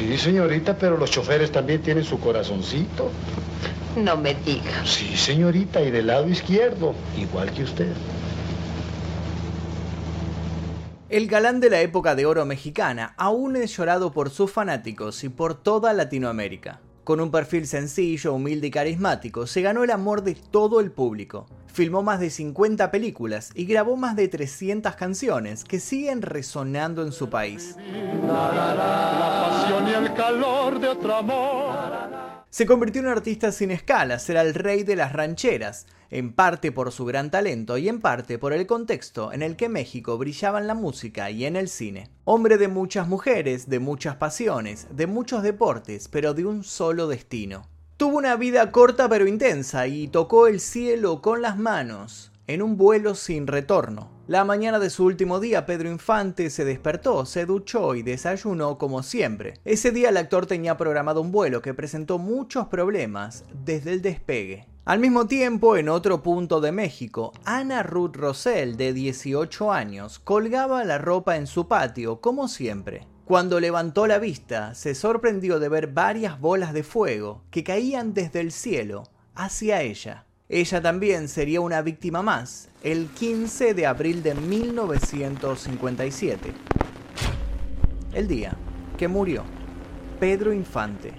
Sí, señorita, pero los choferes también tienen su corazoncito. No me digas. Sí, señorita, y del lado izquierdo, igual que usted. El galán de la época de oro mexicana aún es llorado por sus fanáticos y por toda Latinoamérica. Con un perfil sencillo, humilde y carismático, se ganó el amor de todo el público. Filmó más de 50 películas y grabó más de 300 canciones que siguen resonando en su país. Se convirtió en un artista sin escalas, era el rey de las rancheras, en parte por su gran talento y en parte por el contexto en el que México brillaba en la música y en el cine. Hombre de muchas mujeres, de muchas pasiones, de muchos deportes, pero de un solo destino. Tuvo una vida corta pero intensa y tocó el cielo con las manos, en un vuelo sin retorno. La mañana de su último día, Pedro Infante se despertó, se duchó y desayunó como siempre. Ese día el actor tenía programado un vuelo que presentó muchos problemas desde el despegue. Al mismo tiempo, en otro punto de México, Ana Ruth Rosell, de 18 años, colgaba la ropa en su patio, como siempre. Cuando levantó la vista, se sorprendió de ver varias bolas de fuego que caían desde el cielo hacia ella. Ella también sería una víctima más el 15 de abril de 1957. El día que murió Pedro Infante.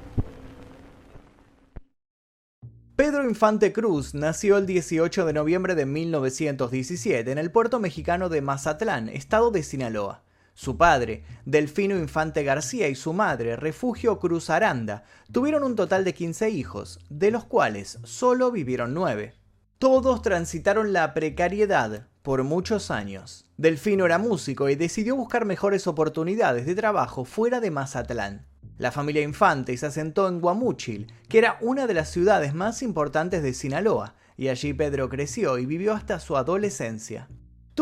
Pedro Infante Cruz nació el 18 de noviembre de 1917 en el puerto mexicano de Mazatlán, estado de Sinaloa. Su padre, Delfino Infante García, y su madre, Refugio Cruz Aranda, tuvieron un total de 15 hijos, de los cuales solo vivieron 9. Todos transitaron la precariedad por muchos años. Delfino era músico y decidió buscar mejores oportunidades de trabajo fuera de Mazatlán. La familia Infante se asentó en Guamúchil, que era una de las ciudades más importantes de Sinaloa, y allí Pedro creció y vivió hasta su adolescencia.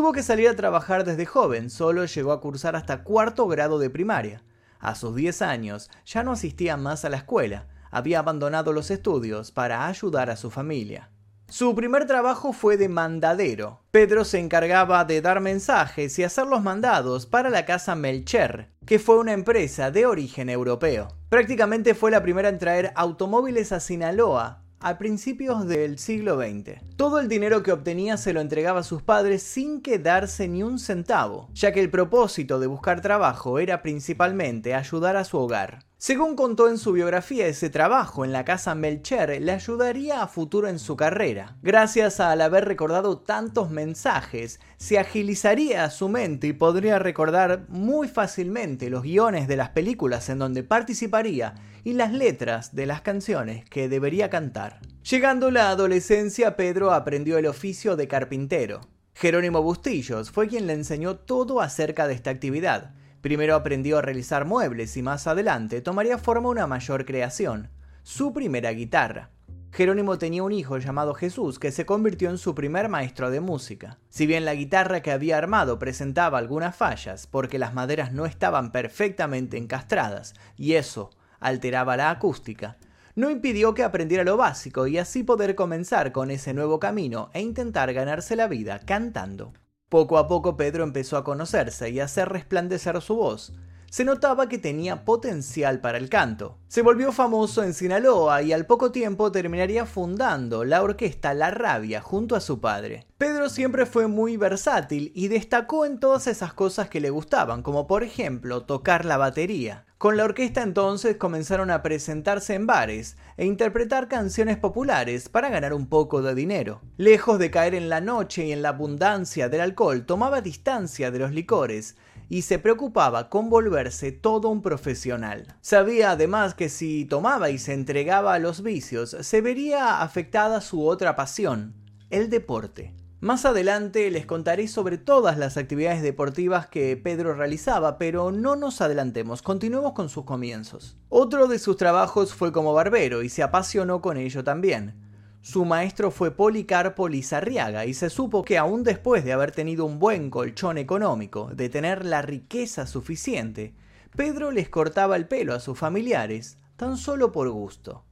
Tuvo que salir a trabajar desde joven, solo llegó a cursar hasta cuarto grado de primaria. A sus 10 años ya no asistía más a la escuela, había abandonado los estudios para ayudar a su familia. Su primer trabajo fue de mandadero. Pedro se encargaba de dar mensajes y hacer los mandados para la casa Melcher, que fue una empresa de origen europeo. Prácticamente fue la primera en traer automóviles a Sinaloa, a principios del siglo XX. Todo el dinero que obtenía se lo entregaba a sus padres sin quedarse ni un centavo, ya que el propósito de buscar trabajo era principalmente ayudar a su hogar. Según contó en su biografía, ese trabajo en la casa Melcher le ayudaría a futuro en su carrera. Gracias al haber recordado tantos mensajes, se agilizaría su mente y podría recordar muy fácilmente los guiones de las películas en donde participaría y las letras de las canciones que debería cantar. Llegando la adolescencia, Pedro aprendió el oficio de carpintero. Jerónimo Bustillos fue quien le enseñó todo acerca de esta actividad Primero aprendió a realizar muebles y más adelante tomaría forma una mayor creación, su primera guitarra. Jerónimo tenía un hijo llamado Jesús que se convirtió en su primer maestro de música. Si bien la guitarra que había armado presentaba algunas fallas porque las maderas no estaban perfectamente encastradas y eso alteraba la acústica, no impidió que aprendiera lo básico y así poder comenzar con ese nuevo camino e intentar ganarse la vida cantando. Poco a poco Pedro empezó a conocerse y a hacer resplandecer su voz. Se notaba que tenía potencial para el canto. Se volvió famoso en Sinaloa y al poco tiempo terminaría fundando la orquesta La Rabia junto a su padre. Pedro siempre fue muy versátil y destacó en todas esas cosas que le gustaban, como por ejemplo tocar la batería. Con la orquesta entonces comenzaron a presentarse en bares e interpretar canciones populares para ganar un poco de dinero. Lejos de caer en la noche y en la abundancia del alcohol, tomaba distancia de los licores y se preocupaba con volverse todo un profesional. Sabía además que si tomaba y se entregaba a los vicios, se vería afectada su otra pasión, el deporte. Más adelante les contaré sobre todas las actividades deportivas que Pedro realizaba, pero no nos adelantemos, continuemos con sus comienzos. Otro de sus trabajos fue como barbero y se apasionó con ello también. Su maestro fue Policarpo Lizarriaga y se supo que aún después de haber tenido un buen colchón económico, de tener la riqueza suficiente, Pedro les cortaba el pelo a sus familiares, tan solo por gusto.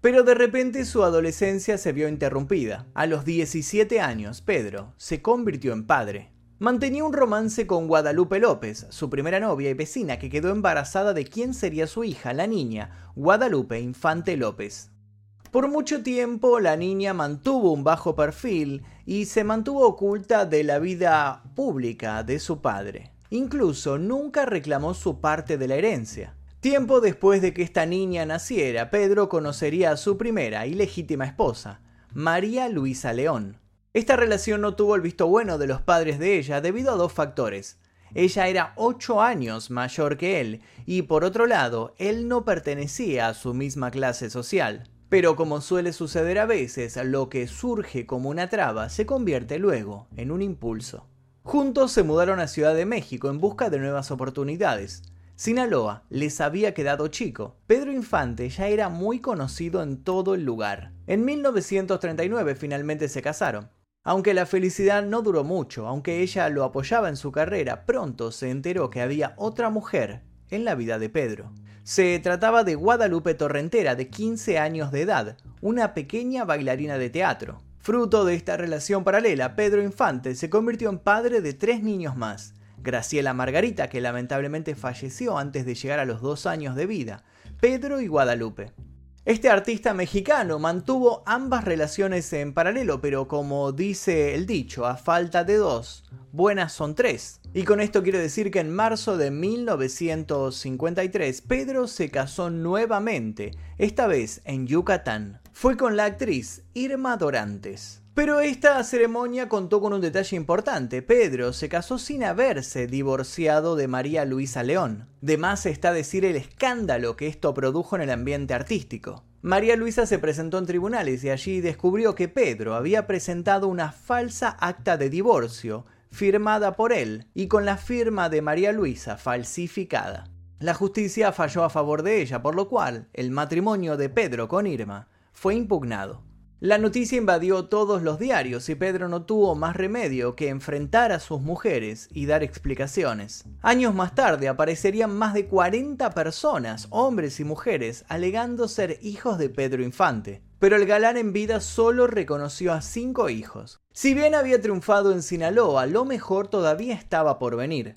Pero de repente su adolescencia se vio interrumpida. A los 17 años, Pedro se convirtió en padre. Mantenía un romance con Guadalupe López, su primera novia y vecina que quedó embarazada de quién sería su hija, la niña, Guadalupe Infante López. Por mucho tiempo la niña mantuvo un bajo perfil y se mantuvo oculta de la vida pública de su padre. Incluso nunca reclamó su parte de la herencia. Tiempo después de que esta niña naciera, Pedro conocería a su primera y legítima esposa, María Luisa León. Esta relación no tuvo el visto bueno de los padres de ella debido a dos factores. Ella era ocho años mayor que él y por otro lado, él no pertenecía a su misma clase social. Pero como suele suceder a veces, lo que surge como una traba se convierte luego en un impulso. Juntos se mudaron a Ciudad de México en busca de nuevas oportunidades. Sinaloa les había quedado chico. Pedro Infante ya era muy conocido en todo el lugar. En 1939 finalmente se casaron. Aunque la felicidad no duró mucho, aunque ella lo apoyaba en su carrera, pronto se enteró que había otra mujer en la vida de Pedro. Se trataba de Guadalupe Torrentera, de 15 años de edad, una pequeña bailarina de teatro. Fruto de esta relación paralela, Pedro Infante se convirtió en padre de tres niños más. Graciela Margarita, que lamentablemente falleció antes de llegar a los dos años de vida, Pedro y Guadalupe. Este artista mexicano mantuvo ambas relaciones en paralelo, pero como dice el dicho, a falta de dos, buenas son tres. Y con esto quiero decir que en marzo de 1953 Pedro se casó nuevamente, esta vez en Yucatán. Fue con la actriz Irma Dorantes. Pero esta ceremonia contó con un detalle importante. Pedro se casó sin haberse divorciado de María Luisa León. De más está decir el escándalo que esto produjo en el ambiente artístico. María Luisa se presentó en tribunales y allí descubrió que Pedro había presentado una falsa acta de divorcio firmada por él y con la firma de María Luisa falsificada. La justicia falló a favor de ella, por lo cual el matrimonio de Pedro con Irma fue impugnado. La noticia invadió todos los diarios y Pedro no tuvo más remedio que enfrentar a sus mujeres y dar explicaciones. Años más tarde aparecerían más de 40 personas, hombres y mujeres, alegando ser hijos de Pedro Infante. Pero el galán en vida solo reconoció a cinco hijos. Si bien había triunfado en Sinaloa, lo mejor todavía estaba por venir.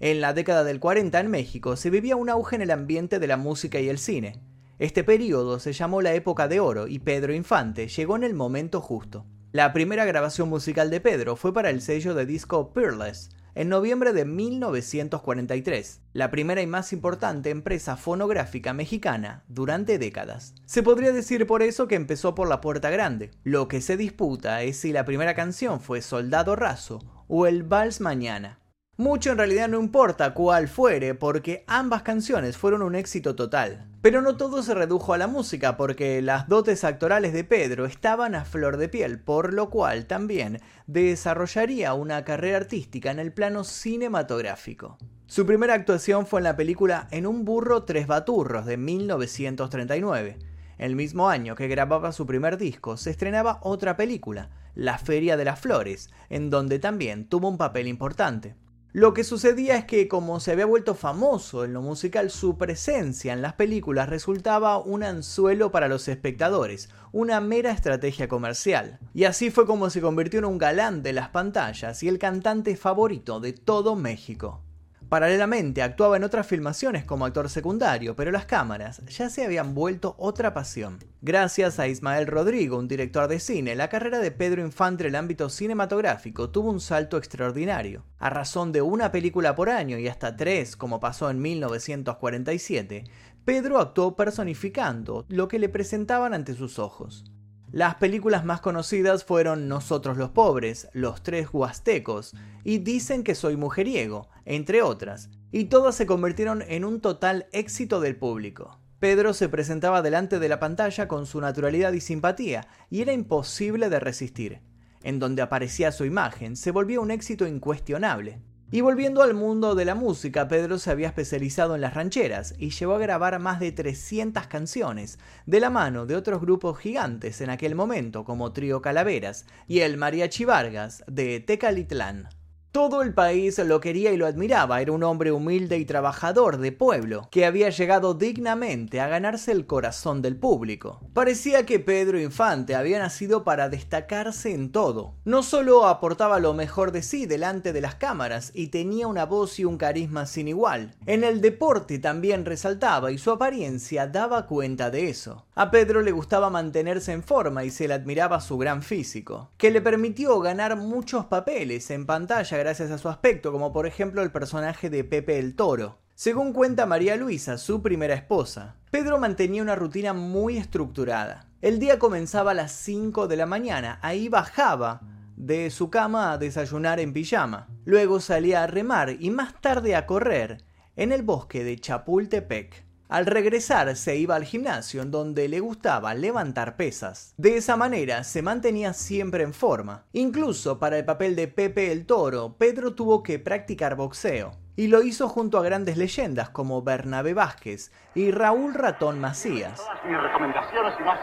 En la década del 40 en México se vivía un auge en el ambiente de la música y el cine. Este periodo se llamó la época de oro y Pedro Infante llegó en el momento justo. La primera grabación musical de Pedro fue para el sello de disco Peerless, en noviembre de 1943, la primera y más importante empresa fonográfica mexicana durante décadas. Se podría decir por eso que empezó por la puerta grande. Lo que se disputa es si la primera canción fue Soldado Raso o el Vals Mañana. Mucho en realidad no importa cuál fuere, porque ambas canciones fueron un éxito total. Pero no todo se redujo a la música, porque las dotes actorales de Pedro estaban a flor de piel, por lo cual también desarrollaría una carrera artística en el plano cinematográfico. Su primera actuación fue en la película En un burro tres baturros de 1939. El mismo año que grababa su primer disco, se estrenaba otra película, La Feria de las Flores, en donde también tuvo un papel importante. Lo que sucedía es que como se había vuelto famoso en lo musical, su presencia en las películas resultaba un anzuelo para los espectadores, una mera estrategia comercial. Y así fue como se convirtió en un galán de las pantallas y el cantante favorito de todo México. Paralelamente actuaba en otras filmaciones como actor secundario, pero las cámaras ya se habían vuelto otra pasión. Gracias a Ismael Rodrigo, un director de cine, la carrera de Pedro Infante en el ámbito cinematográfico tuvo un salto extraordinario. A razón de una película por año y hasta tres, como pasó en 1947, Pedro actuó personificando lo que le presentaban ante sus ojos. Las películas más conocidas fueron Nosotros los Pobres, Los Tres Huastecos y Dicen que soy mujeriego, entre otras, y todas se convirtieron en un total éxito del público. Pedro se presentaba delante de la pantalla con su naturalidad y simpatía, y era imposible de resistir. En donde aparecía su imagen, se volvía un éxito incuestionable. Y volviendo al mundo de la música, Pedro se había especializado en las rancheras y llegó a grabar más de 300 canciones, de la mano de otros grupos gigantes en aquel momento como Trío Calaveras y el Mariachi Vargas de Tecalitlán. Todo el país lo quería y lo admiraba. Era un hombre humilde y trabajador de pueblo, que había llegado dignamente a ganarse el corazón del público. Parecía que Pedro Infante había nacido para destacarse en todo. No solo aportaba lo mejor de sí delante de las cámaras y tenía una voz y un carisma sin igual. En el deporte también resaltaba y su apariencia daba cuenta de eso. A Pedro le gustaba mantenerse en forma y se le admiraba su gran físico, que le permitió ganar muchos papeles en pantalla gracias a su aspecto, como por ejemplo el personaje de Pepe el Toro. Según cuenta María Luisa, su primera esposa, Pedro mantenía una rutina muy estructurada. El día comenzaba a las 5 de la mañana, ahí bajaba de su cama a desayunar en pijama. Luego salía a remar y más tarde a correr en el bosque de Chapultepec. Al regresar se iba al gimnasio en donde le gustaba levantar pesas. De esa manera se mantenía siempre en forma. Incluso para el papel de Pepe el Toro, Pedro tuvo que practicar boxeo. Y lo hizo junto a grandes leyendas como Bernabé Vázquez y Raúl Ratón Macías. Todas mis recomendaciones y más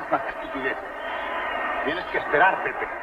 Tienes que esperar, Pepe.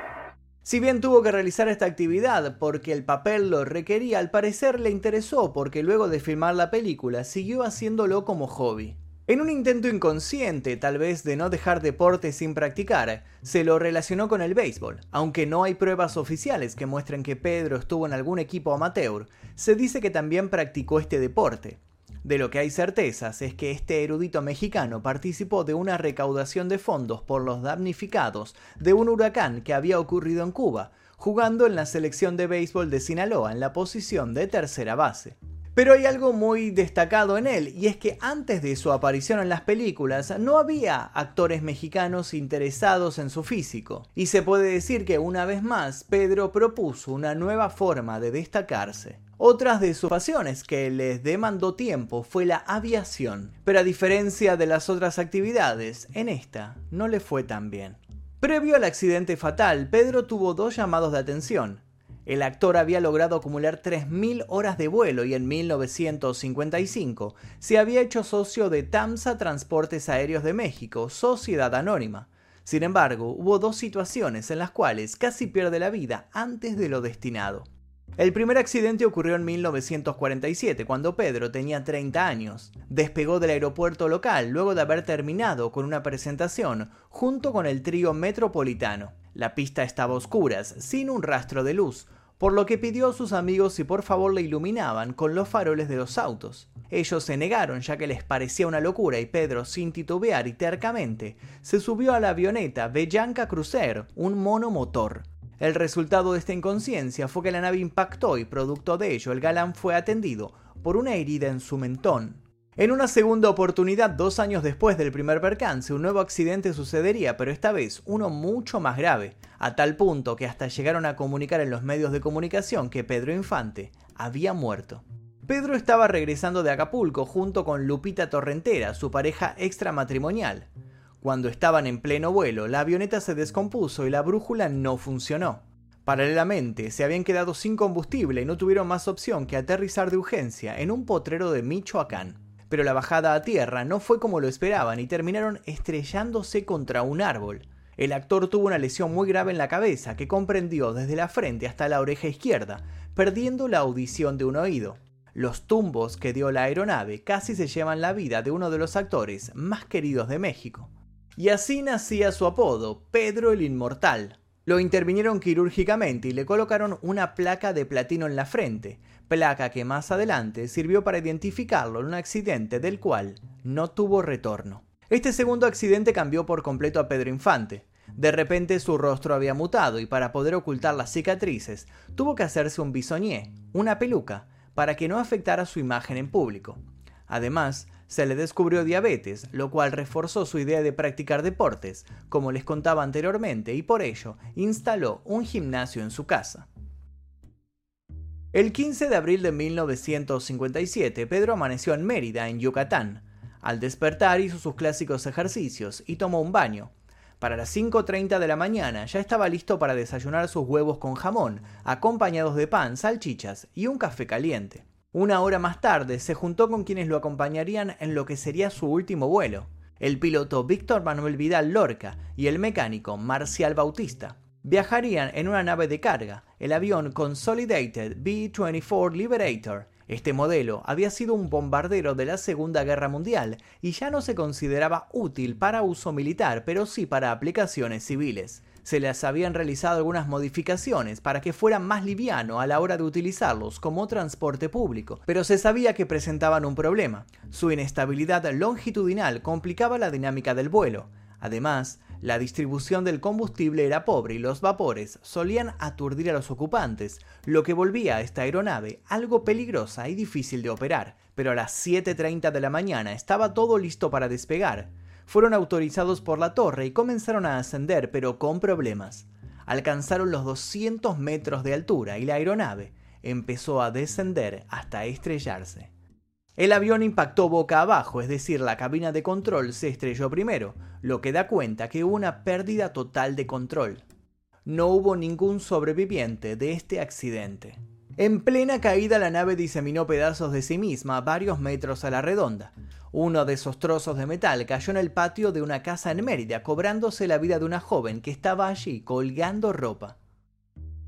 Si bien tuvo que realizar esta actividad porque el papel lo requería, al parecer le interesó porque luego de filmar la película siguió haciéndolo como hobby. En un intento inconsciente, tal vez de no dejar deporte sin practicar, se lo relacionó con el béisbol. Aunque no hay pruebas oficiales que muestren que Pedro estuvo en algún equipo amateur, se dice que también practicó este deporte. De lo que hay certezas es que este erudito mexicano participó de una recaudación de fondos por los damnificados de un huracán que había ocurrido en Cuba, jugando en la selección de béisbol de Sinaloa en la posición de tercera base. Pero hay algo muy destacado en él, y es que antes de su aparición en las películas no había actores mexicanos interesados en su físico, y se puede decir que una vez más Pedro propuso una nueva forma de destacarse. Otras de sus pasiones que les demandó tiempo fue la aviación, pero a diferencia de las otras actividades, en esta no le fue tan bien. Previo al accidente fatal, Pedro tuvo dos llamados de atención. El actor había logrado acumular 3.000 horas de vuelo y en 1955 se había hecho socio de TAMSA Transportes Aéreos de México, Sociedad Anónima. Sin embargo, hubo dos situaciones en las cuales casi pierde la vida antes de lo destinado. El primer accidente ocurrió en 1947, cuando Pedro tenía 30 años. Despegó del aeropuerto local luego de haber terminado con una presentación junto con el trío metropolitano. La pista estaba a oscuras, sin un rastro de luz, por lo que pidió a sus amigos si por favor le iluminaban con los faroles de los autos. Ellos se negaron ya que les parecía una locura y Pedro, sin titubear y tercamente, se subió a la avioneta Bellanca Cruiser, un monomotor. El resultado de esta inconsciencia fue que la nave impactó y producto de ello el galán fue atendido por una herida en su mentón. En una segunda oportunidad, dos años después del primer percance, un nuevo accidente sucedería, pero esta vez uno mucho más grave, a tal punto que hasta llegaron a comunicar en los medios de comunicación que Pedro Infante había muerto. Pedro estaba regresando de Acapulco junto con Lupita Torrentera, su pareja extramatrimonial. Cuando estaban en pleno vuelo, la avioneta se descompuso y la brújula no funcionó. Paralelamente, se habían quedado sin combustible y no tuvieron más opción que aterrizar de urgencia en un potrero de Michoacán. Pero la bajada a tierra no fue como lo esperaban y terminaron estrellándose contra un árbol. El actor tuvo una lesión muy grave en la cabeza que comprendió desde la frente hasta la oreja izquierda, perdiendo la audición de un oído. Los tumbos que dio la aeronave casi se llevan la vida de uno de los actores más queridos de México. Y así nacía su apodo, Pedro el Inmortal. Lo intervinieron quirúrgicamente y le colocaron una placa de platino en la frente, placa que más adelante sirvió para identificarlo en un accidente del cual no tuvo retorno. Este segundo accidente cambió por completo a Pedro Infante. De repente su rostro había mutado y para poder ocultar las cicatrices tuvo que hacerse un bisoñé, una peluca, para que no afectara su imagen en público. Además, se le descubrió diabetes, lo cual reforzó su idea de practicar deportes, como les contaba anteriormente, y por ello instaló un gimnasio en su casa. El 15 de abril de 1957, Pedro amaneció en Mérida, en Yucatán. Al despertar hizo sus clásicos ejercicios y tomó un baño. Para las 5.30 de la mañana ya estaba listo para desayunar sus huevos con jamón, acompañados de pan, salchichas y un café caliente. Una hora más tarde se juntó con quienes lo acompañarían en lo que sería su último vuelo, el piloto Víctor Manuel Vidal Lorca y el mecánico Marcial Bautista. Viajarían en una nave de carga, el avión Consolidated B-24 Liberator. Este modelo había sido un bombardero de la Segunda Guerra Mundial y ya no se consideraba útil para uso militar, pero sí para aplicaciones civiles. Se les habían realizado algunas modificaciones para que fuera más liviano a la hora de utilizarlos como transporte público, pero se sabía que presentaban un problema. Su inestabilidad longitudinal complicaba la dinámica del vuelo. Además, la distribución del combustible era pobre y los vapores solían aturdir a los ocupantes, lo que volvía a esta aeronave algo peligrosa y difícil de operar. Pero a las 7.30 de la mañana estaba todo listo para despegar. Fueron autorizados por la torre y comenzaron a ascender, pero con problemas. Alcanzaron los 200 metros de altura y la aeronave empezó a descender hasta estrellarse. El avión impactó boca abajo, es decir, la cabina de control se estrelló primero, lo que da cuenta que hubo una pérdida total de control. No hubo ningún sobreviviente de este accidente. En plena caída la nave diseminó pedazos de sí misma varios metros a la redonda. Uno de esos trozos de metal cayó en el patio de una casa en Mérida, cobrándose la vida de una joven que estaba allí colgando ropa.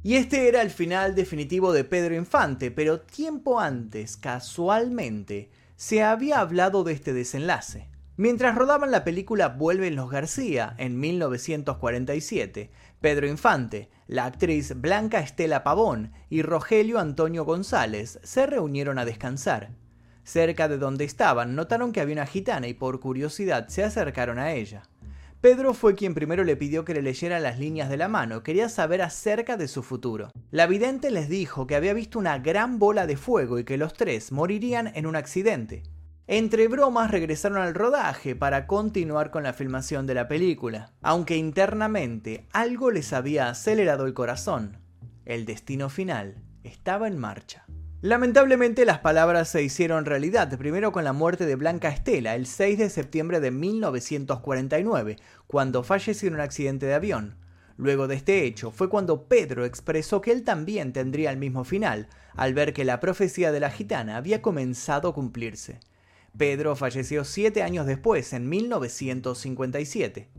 Y este era el final definitivo de Pedro Infante, pero tiempo antes, casualmente, se había hablado de este desenlace. Mientras rodaban la película Vuelven los García en 1947, Pedro Infante, la actriz Blanca Estela Pavón y Rogelio Antonio González se reunieron a descansar. Cerca de donde estaban notaron que había una gitana y por curiosidad se acercaron a ella. Pedro fue quien primero le pidió que le leyera las líneas de la mano, quería saber acerca de su futuro. La vidente les dijo que había visto una gran bola de fuego y que los tres morirían en un accidente. Entre bromas regresaron al rodaje para continuar con la filmación de la película, aunque internamente algo les había acelerado el corazón. El destino final estaba en marcha. Lamentablemente las palabras se hicieron realidad, primero con la muerte de Blanca Estela el 6 de septiembre de 1949, cuando falleció en un accidente de avión. Luego de este hecho fue cuando Pedro expresó que él también tendría el mismo final, al ver que la profecía de la gitana había comenzado a cumplirse. Pedro falleció siete años después, en 1957.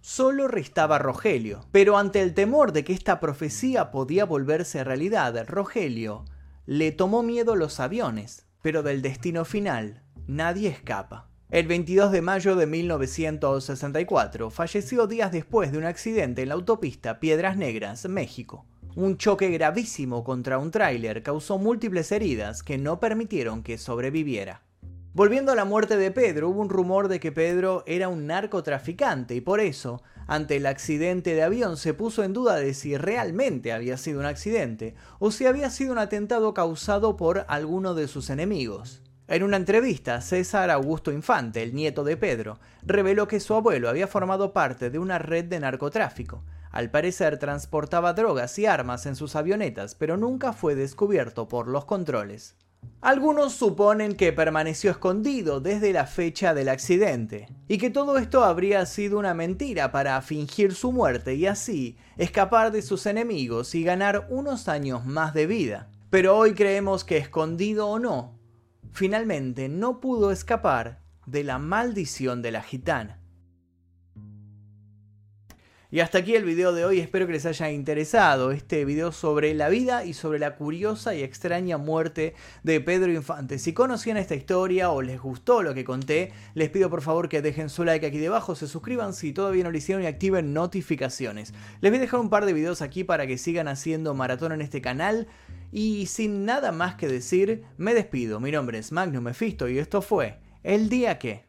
Solo restaba Rogelio, pero ante el temor de que esta profecía podía volverse realidad, Rogelio le tomó miedo los aviones, pero del destino final nadie escapa. El 22 de mayo de 1964 falleció días después de un accidente en la autopista Piedras Negras, México. Un choque gravísimo contra un tráiler causó múltiples heridas que no permitieron que sobreviviera. Volviendo a la muerte de Pedro, hubo un rumor de que Pedro era un narcotraficante y por eso, ante el accidente de avión, se puso en duda de si realmente había sido un accidente o si había sido un atentado causado por alguno de sus enemigos. En una entrevista, César Augusto Infante, el nieto de Pedro, reveló que su abuelo había formado parte de una red de narcotráfico. Al parecer transportaba drogas y armas en sus avionetas, pero nunca fue descubierto por los controles. Algunos suponen que permaneció escondido desde la fecha del accidente, y que todo esto habría sido una mentira para fingir su muerte y así escapar de sus enemigos y ganar unos años más de vida. Pero hoy creemos que escondido o no, finalmente no pudo escapar de la maldición de la gitana. Y hasta aquí el video de hoy, espero que les haya interesado este video sobre la vida y sobre la curiosa y extraña muerte de Pedro Infante. Si conocían esta historia o les gustó lo que conté, les pido por favor que dejen su like aquí debajo, se suscriban si todavía no lo hicieron y activen notificaciones. Les voy a dejar un par de videos aquí para que sigan haciendo maratón en este canal. Y sin nada más que decir, me despido. Mi nombre es Magnum Mephisto y esto fue El Día Que...